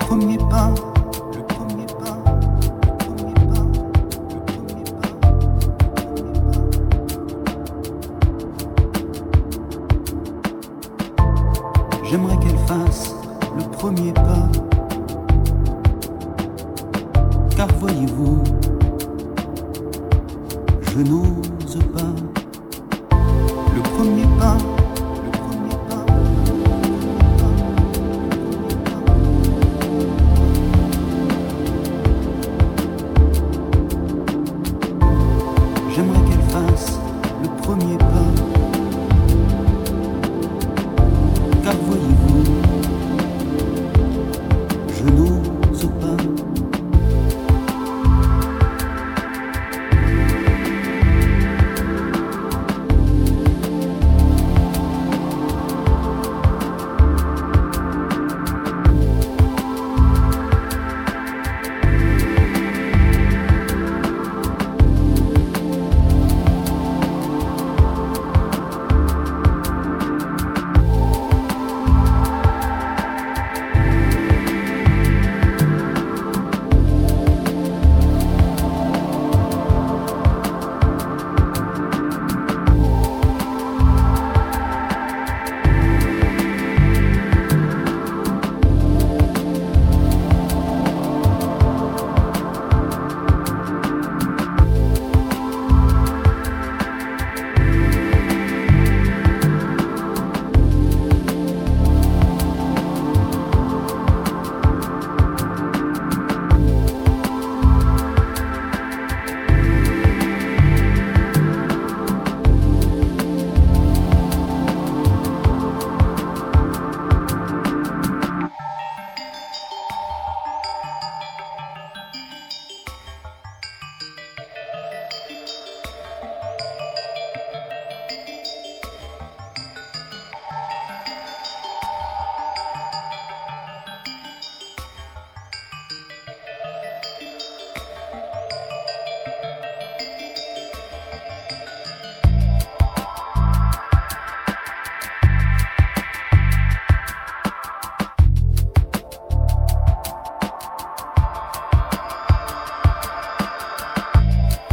premier pas, le premier pas, le premier pas, le premier pas, le premier pas. J'aimerais qu'elle fasse le premier pas. Car voyez-vous, je n'ose pas. Le premier pas, premier pas. Car voyez-vous,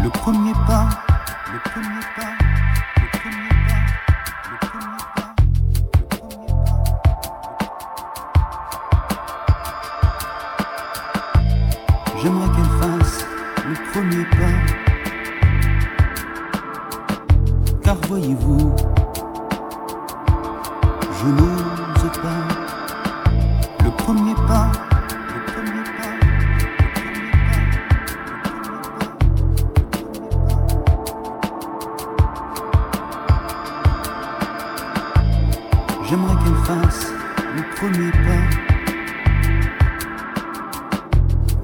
Le premier pas, le premier pas, le premier pas, le premier pas, le premier pas. J'aimerais qu'elle fasse le premier pas. Car voyez-vous, premier pas.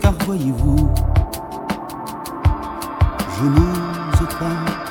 Car voyez-vous, je n'ose pas.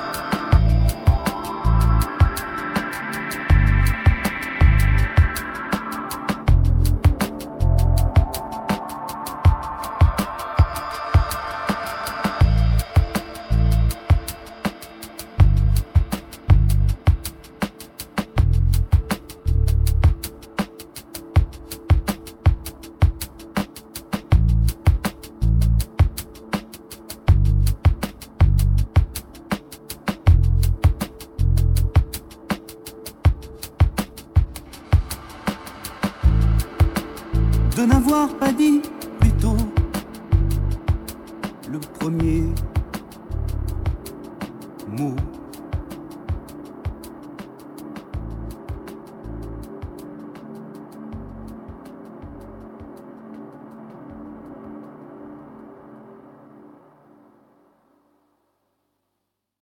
De n'avoir pas dit plus tôt le premier mot.